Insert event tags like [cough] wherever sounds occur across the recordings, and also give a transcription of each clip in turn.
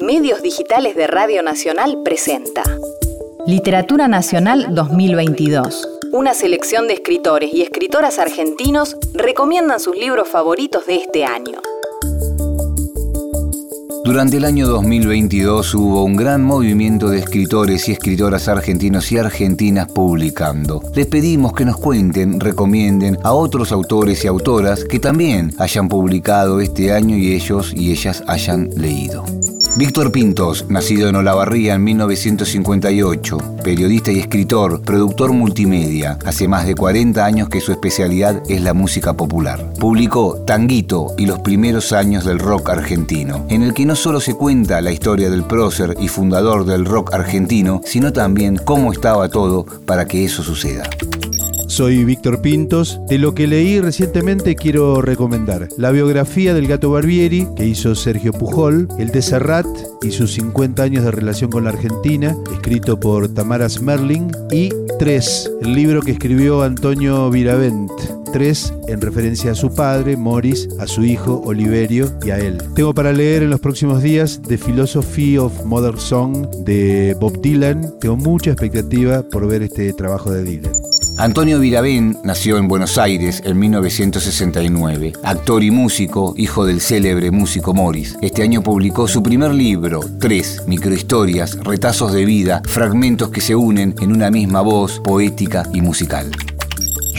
Medios Digitales de Radio Nacional presenta Literatura Nacional 2022. Una selección de escritores y escritoras argentinos recomiendan sus libros favoritos de este año. Durante el año 2022 hubo un gran movimiento de escritores y escritoras argentinos y argentinas publicando. Les pedimos que nos cuenten, recomienden a otros autores y autoras que también hayan publicado este año y ellos y ellas hayan leído. Víctor Pintos, nacido en Olavarría en 1958, periodista y escritor, productor multimedia, hace más de 40 años que su especialidad es la música popular. Publicó Tanguito y los primeros años del rock argentino, en el que no solo se cuenta la historia del prócer y fundador del rock argentino, sino también cómo estaba todo para que eso suceda. Soy Víctor Pintos. De lo que leí recientemente quiero recomendar la biografía del gato Barbieri que hizo Sergio Pujol, el de Serrat y sus 50 años de relación con la Argentina, escrito por Tamara Smerling, y Tres, el libro que escribió Antonio Viravent. Tres en referencia a su padre, Morris, a su hijo, Oliverio, y a él. Tengo para leer en los próximos días The Philosophy of Modern Song de Bob Dylan. Tengo mucha expectativa por ver este trabajo de Dylan. Antonio Viravén nació en Buenos Aires en 1969, actor y músico, hijo del célebre músico Morris. Este año publicó su primer libro, Tres, microhistorias, retazos de vida, fragmentos que se unen en una misma voz poética y musical.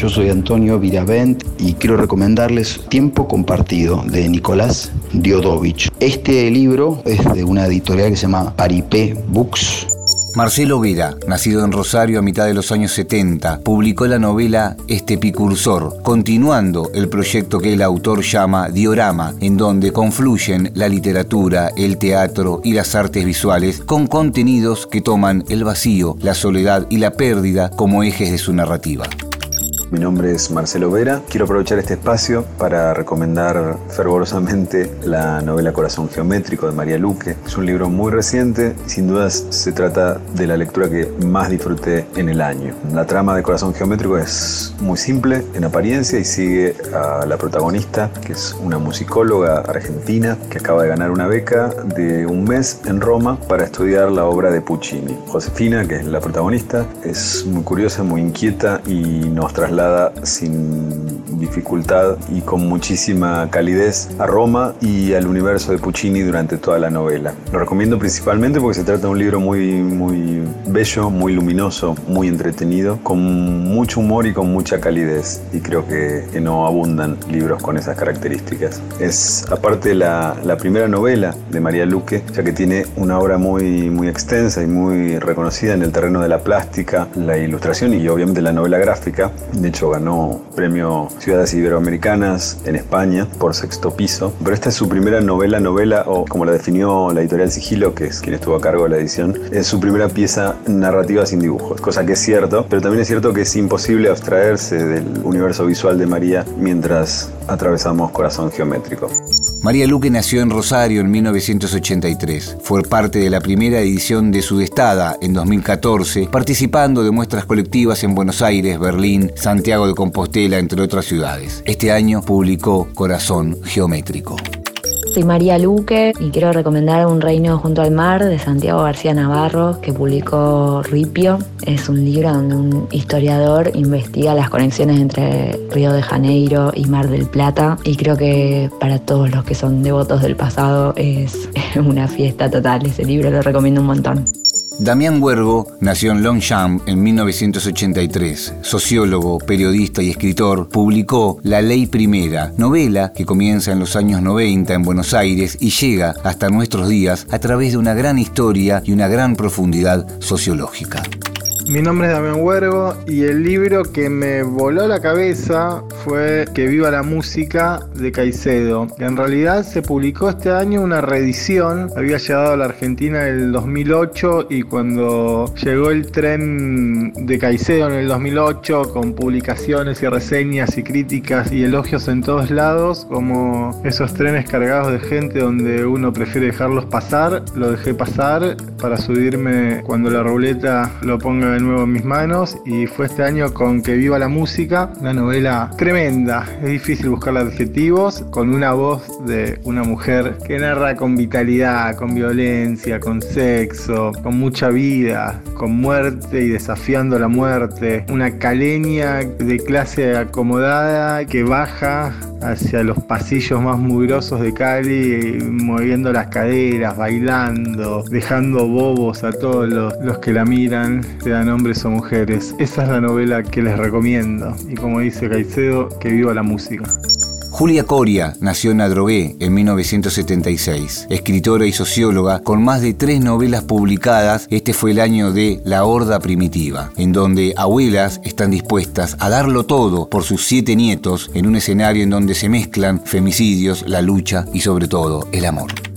Yo soy Antonio Viravent y quiero recomendarles Tiempo Compartido de Nicolás Diodovich. Este libro es de una editorial que se llama Paripé Books Marcelo Vera, nacido en Rosario a mitad de los años 70, publicó la novela Este Picursor, continuando el proyecto que el autor llama Diorama, en donde confluyen la literatura, el teatro y las artes visuales con contenidos que toman el vacío, la soledad y la pérdida como ejes de su narrativa. Mi nombre es Marcelo Vera. Quiero aprovechar este espacio para recomendar fervorosamente la novela Corazón Geométrico de María Luque. Es un libro muy reciente y sin dudas se trata de la lectura que más disfruté en el año. La trama de Corazón Geométrico es muy simple en apariencia y sigue a la protagonista, que es una musicóloga argentina que acaba de ganar una beca de un mes en Roma para estudiar la obra de Puccini. Josefina, que es la protagonista, es muy curiosa, muy inquieta y nos traslada sin dificultad y con muchísima calidez a Roma y al universo de Puccini durante toda la novela. Lo recomiendo principalmente porque se trata de un libro muy, muy bello, muy luminoso, muy entretenido, con mucho humor y con mucha calidez. Y creo que, no abundan libros con esas características. Es aparte la, la primera novela de María Luque, ya que tiene una obra muy, muy extensa y muy reconocida en el terreno de la plástica, la ilustración y obviamente la novela gráfica. De hecho, ganó premio Ciudades Iberoamericanas en España por sexto piso. Pero esta es su primera novela, novela, o como la definió la editorial Sigilo, que es quien estuvo a cargo de la edición, es su primera pieza narrativa sin dibujos. Cosa que es cierto, pero también es cierto que es imposible abstraerse del universo visual de María mientras atravesamos Corazón Geométrico. María Luque nació en Rosario en 1983. Fue parte de la primera edición de Sudestada en 2014, participando de muestras colectivas en Buenos Aires, Berlín, Santiago de Compostela, entre otras ciudades. Este año publicó Corazón Geométrico. Soy María Luque y quiero recomendar Un reino junto al mar de Santiago García Navarro que publicó Ripio. Es un libro donde un historiador investiga las conexiones entre Río de Janeiro y Mar del Plata y creo que para todos los que son devotos del pasado es [laughs] una fiesta total. Ese libro lo recomiendo un montón. Damián Huergo nació en Longchamp en 1983. Sociólogo, periodista y escritor, publicó La Ley Primera, novela que comienza en los años 90 en Buenos Aires y llega hasta nuestros días a través de una gran historia y una gran profundidad sociológica. Mi nombre es Damián Huergo y el libro que me voló la cabeza fue Que viva la música de Caicedo, en realidad se publicó este año una reedición, había llegado a la Argentina en el 2008 y cuando llegó el tren de Caicedo en el 2008 con publicaciones y reseñas y críticas y elogios en todos lados, como esos trenes cargados de gente donde uno prefiere dejarlos pasar, lo dejé pasar para subirme cuando la ruleta lo ponga de nuevo en mis manos y fue este año con Que Viva la Música, una novela tremenda. Es difícil buscar adjetivos con una voz de una mujer que narra con vitalidad, con violencia, con sexo, con mucha vida, con muerte y desafiando la muerte. Una caleña de clase acomodada que baja hacia los pasillos más mugrosos de Cali, moviendo las caderas, bailando, dejando bobos a todos los, que la miran, sean hombres o mujeres. Esa es la novela que les recomiendo. Y como dice Caicedo, que viva la música. Julia Coria nació en Adrogué en 1976. Escritora y socióloga con más de tres novelas publicadas, este fue el año de La Horda Primitiva, en donde abuelas están dispuestas a darlo todo por sus siete nietos en un escenario en donde se mezclan femicidios, la lucha y sobre todo el amor.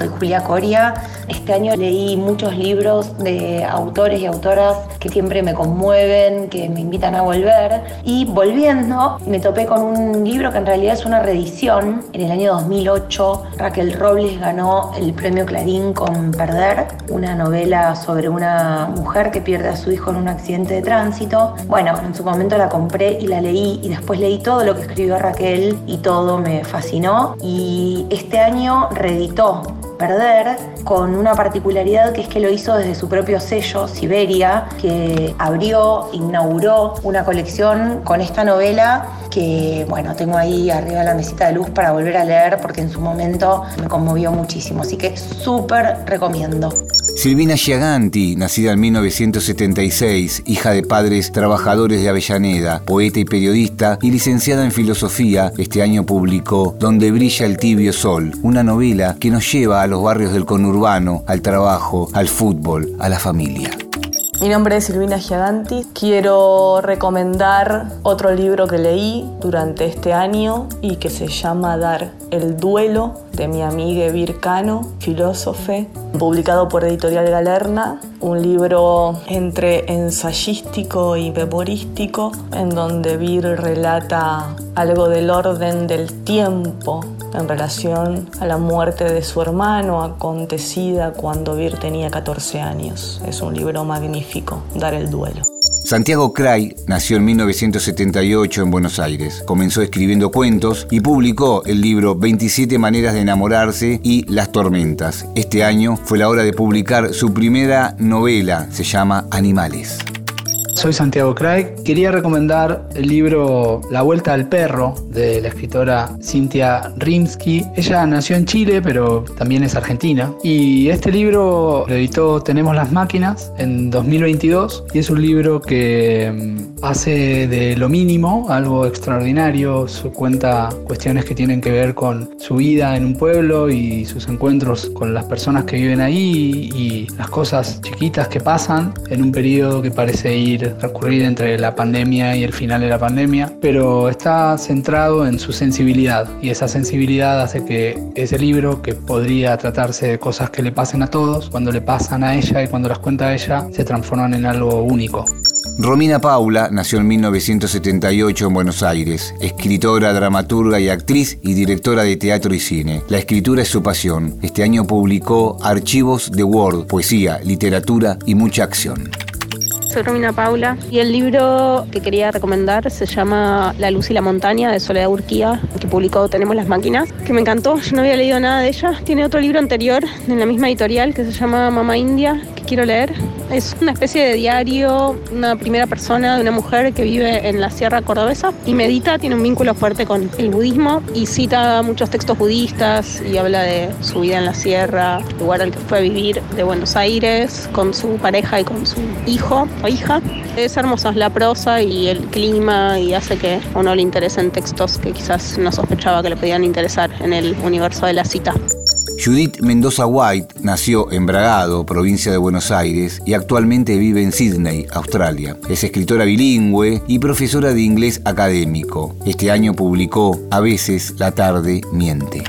Soy Julia Coria. Este año leí muchos libros de autores y autoras que siempre me conmueven, que me invitan a volver. Y volviendo, me topé con un libro que en realidad es una reedición. En el año 2008, Raquel Robles ganó el premio Clarín con Perder, una novela sobre una mujer que pierde a su hijo en un accidente de tránsito. Bueno, en su momento la compré y la leí y después leí todo lo que escribió Raquel y todo me fascinó. Y este año reeditó perder, con una particularidad que es que lo hizo desde su propio sello, Siberia, que abrió, inauguró una colección con esta novela que, bueno, tengo ahí arriba de la mesita de luz para volver a leer porque en su momento me conmovió muchísimo. Así que súper recomiendo. Silvina Giaganti, nacida en 1976, hija de padres trabajadores de Avellaneda, poeta y periodista y licenciada en filosofía, este año publicó Donde brilla el tibio sol, una novela que nos lleva a los barrios del conurbano, al trabajo, al fútbol, a la familia. Mi nombre es Silvina Giaganti. Quiero recomendar otro libro que leí durante este año y que se llama Dar el duelo de mi amiga Vircano, filósofe, publicado por Editorial Galerna, un libro entre ensayístico y memorístico en donde Vir relata algo del orden del tiempo en relación a la muerte de su hermano acontecida cuando Vir tenía 14 años. Es un libro magnífico, Dar el duelo. Santiago Cray nació en 1978 en Buenos Aires. Comenzó escribiendo cuentos y publicó el libro 27 maneras de enamorarse y Las tormentas. Este año fue la hora de publicar su primera novela, se llama Animales. Soy Santiago Craig. Quería recomendar el libro La Vuelta al Perro de la escritora Cynthia Rimsky. Ella nació en Chile, pero también es argentina. Y este libro lo editó Tenemos las Máquinas en 2022 y es un libro que mm, hace de lo mínimo algo extraordinario. Su cuenta cuestiones que tienen que ver con su vida en un pueblo y sus encuentros con las personas que viven ahí y las cosas chiquitas que pasan en un periodo que parece ir transcurrir entre la pandemia y el final de la pandemia, pero está centrado en su sensibilidad y esa sensibilidad hace que ese libro, que podría tratarse de cosas que le pasen a todos, cuando le pasan a ella y cuando las cuenta a ella, se transforman en algo único. Romina Paula nació en 1978 en Buenos Aires, escritora, dramaturga y actriz y directora de teatro y cine. La escritura es su pasión. Este año publicó Archivos de Word, poesía, literatura y mucha acción. Soy Romina Paula y el libro que quería recomendar se llama La luz y la montaña de Soledad Urquía, que publicó Tenemos las máquinas, que me encantó. Yo no había leído nada de ella. Tiene otro libro anterior en la misma editorial que se llama Mamá India, quiero leer. Es una especie de diario, una primera persona de una mujer que vive en la Sierra Cordobesa y medita, tiene un vínculo fuerte con el budismo y cita muchos textos budistas y habla de su vida en la sierra, lugar al que fue a vivir de Buenos Aires con su pareja y con su hijo o hija. Es hermosa la prosa y el clima y hace que a uno le interesen textos que quizás no sospechaba que le podían interesar en el universo de la cita. Judith Mendoza White nació en Bragado, provincia de Buenos Aires, y actualmente vive en Sydney, Australia. Es escritora bilingüe y profesora de inglés académico. Este año publicó A veces la tarde miente.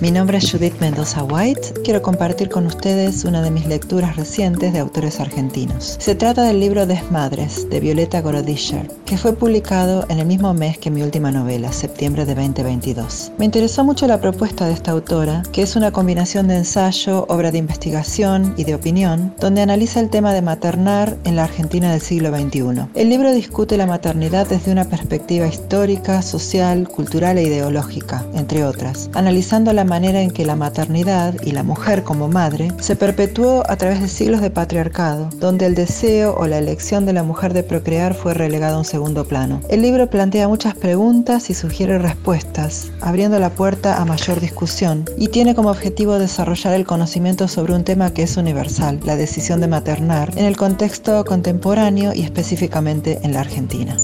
Mi nombre es Judith Mendoza White. Quiero compartir con ustedes una de mis lecturas recientes de autores argentinos. Se trata del libro Desmadres de Violeta Gorodischer, que fue publicado en el mismo mes que mi última novela, septiembre de 2022. Me interesó mucho la propuesta de esta autora, que es una combinación de ensayo, obra de investigación y de opinión, donde analiza el tema de maternar en la Argentina del siglo XXI. El libro discute la maternidad desde una perspectiva histórica, social, cultural e ideológica, entre otras, analizando la manera en que la maternidad y la mujer como madre se perpetuó a través de siglos de patriarcado, donde el deseo o la elección de la mujer de procrear fue relegado a un segundo plano. El libro plantea muchas preguntas y sugiere respuestas, abriendo la puerta a mayor discusión, y tiene como objetivo desarrollar el conocimiento sobre un tema que es universal, la decisión de maternar, en el contexto contemporáneo y específicamente en la Argentina.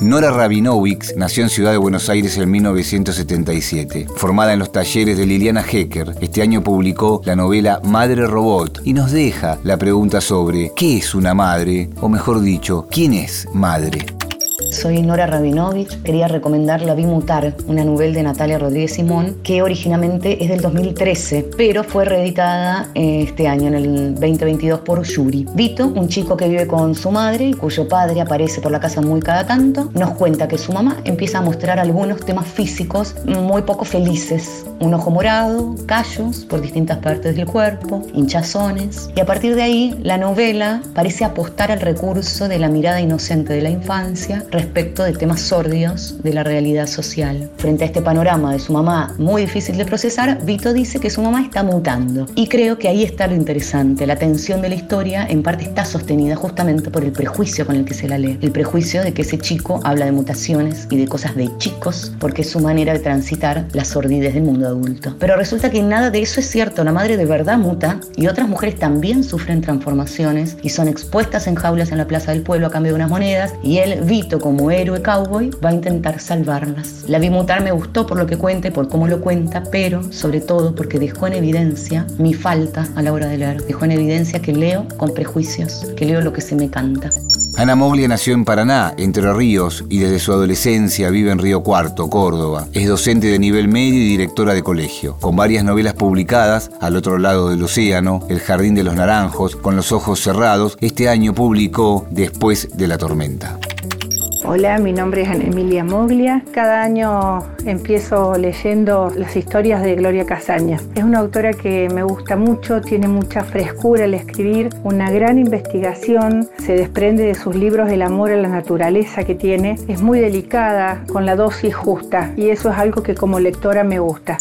Nora Rabinowicz nació en Ciudad de Buenos Aires en 1977. Formada en los talleres de Liliana Hecker, este año publicó la novela Madre Robot y nos deja la pregunta sobre ¿qué es una madre? O mejor dicho, ¿quién es madre? Soy Nora Rabinovich. Quería recomendar La Vi Mutar, una novela de Natalia Rodríguez Simón, que originalmente es del 2013, pero fue reeditada eh, este año, en el 2022, por Yuri. Vito, un chico que vive con su madre y cuyo padre aparece por la casa muy cada tanto, nos cuenta que su mamá empieza a mostrar algunos temas físicos muy poco felices. Un ojo morado, callos por distintas partes del cuerpo, hinchazones. Y a partir de ahí, la novela parece apostar al recurso de la mirada inocente de la infancia respecto de temas sordios de la realidad social. Frente a este panorama de su mamá muy difícil de procesar, Vito dice que su mamá está mutando. Y creo que ahí está lo interesante. La tensión de la historia en parte está sostenida justamente por el prejuicio con el que se la lee. El prejuicio de que ese chico habla de mutaciones y de cosas de chicos porque es su manera de transitar la sordidez del mundo adulto. Pero resulta que nada de eso es cierto. La madre de verdad muta y otras mujeres también sufren transformaciones y son expuestas en jaulas en la plaza del pueblo a cambio de unas monedas y él, Vito, como héroe cowboy, va a intentar salvarlas. La vi mutar me gustó por lo que cuenta y por cómo lo cuenta, pero sobre todo porque dejó en evidencia mi falta a la hora de leer. Dejó en evidencia que leo con prejuicios, que leo lo que se me canta. Ana Moglia nació en Paraná, Entre Ríos, y desde su adolescencia vive en Río Cuarto, Córdoba. Es docente de nivel medio y directora de colegio, con varias novelas publicadas, Al otro lado del océano, El jardín de los naranjos, Con los ojos cerrados. Este año publicó Después de la tormenta. Hola, mi nombre es Emilia Moglia. Cada año empiezo leyendo las historias de Gloria Casaña. Es una autora que me gusta mucho, tiene mucha frescura al escribir, una gran investigación, se desprende de sus libros el amor a la naturaleza que tiene, es muy delicada, con la dosis justa y eso es algo que como lectora me gusta.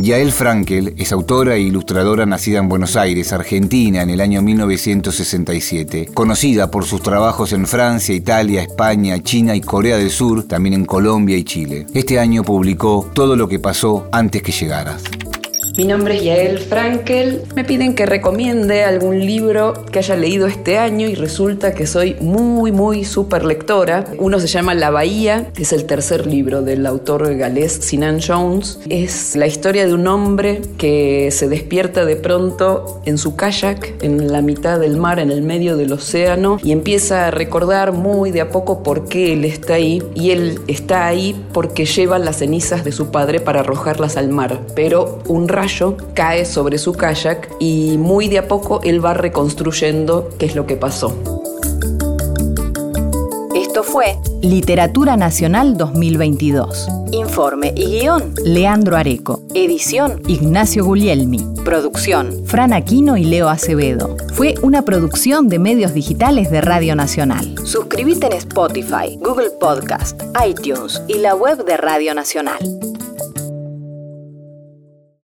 Yael Frankel es autora e ilustradora nacida en Buenos Aires, Argentina, en el año 1967. Conocida por sus trabajos en Francia, Italia, España, China y Corea del Sur, también en Colombia y Chile. Este año publicó Todo lo que pasó antes que llegaras. Mi nombre es Yael Frankel. Me piden que recomiende algún libro que haya leído este año y resulta que soy muy, muy súper lectora. Uno se llama La Bahía, es el tercer libro del autor galés Sinan Jones. Es la historia de un hombre que se despierta de pronto en su kayak en la mitad del mar, en el medio del océano, y empieza a recordar muy de a poco por qué él está ahí. Y él está ahí porque lleva las cenizas de su padre para arrojarlas al mar. Pero un rayo cae sobre su kayak y muy de a poco él va reconstruyendo qué es lo que pasó. Esto fue Literatura Nacional 2022. Informe y guion, Leandro Areco. Edición, Ignacio Guglielmi. Producción, Fran Aquino y Leo Acevedo. Fue una producción de medios digitales de Radio Nacional. Suscríbete en Spotify, Google Podcast, iTunes y la web de Radio Nacional.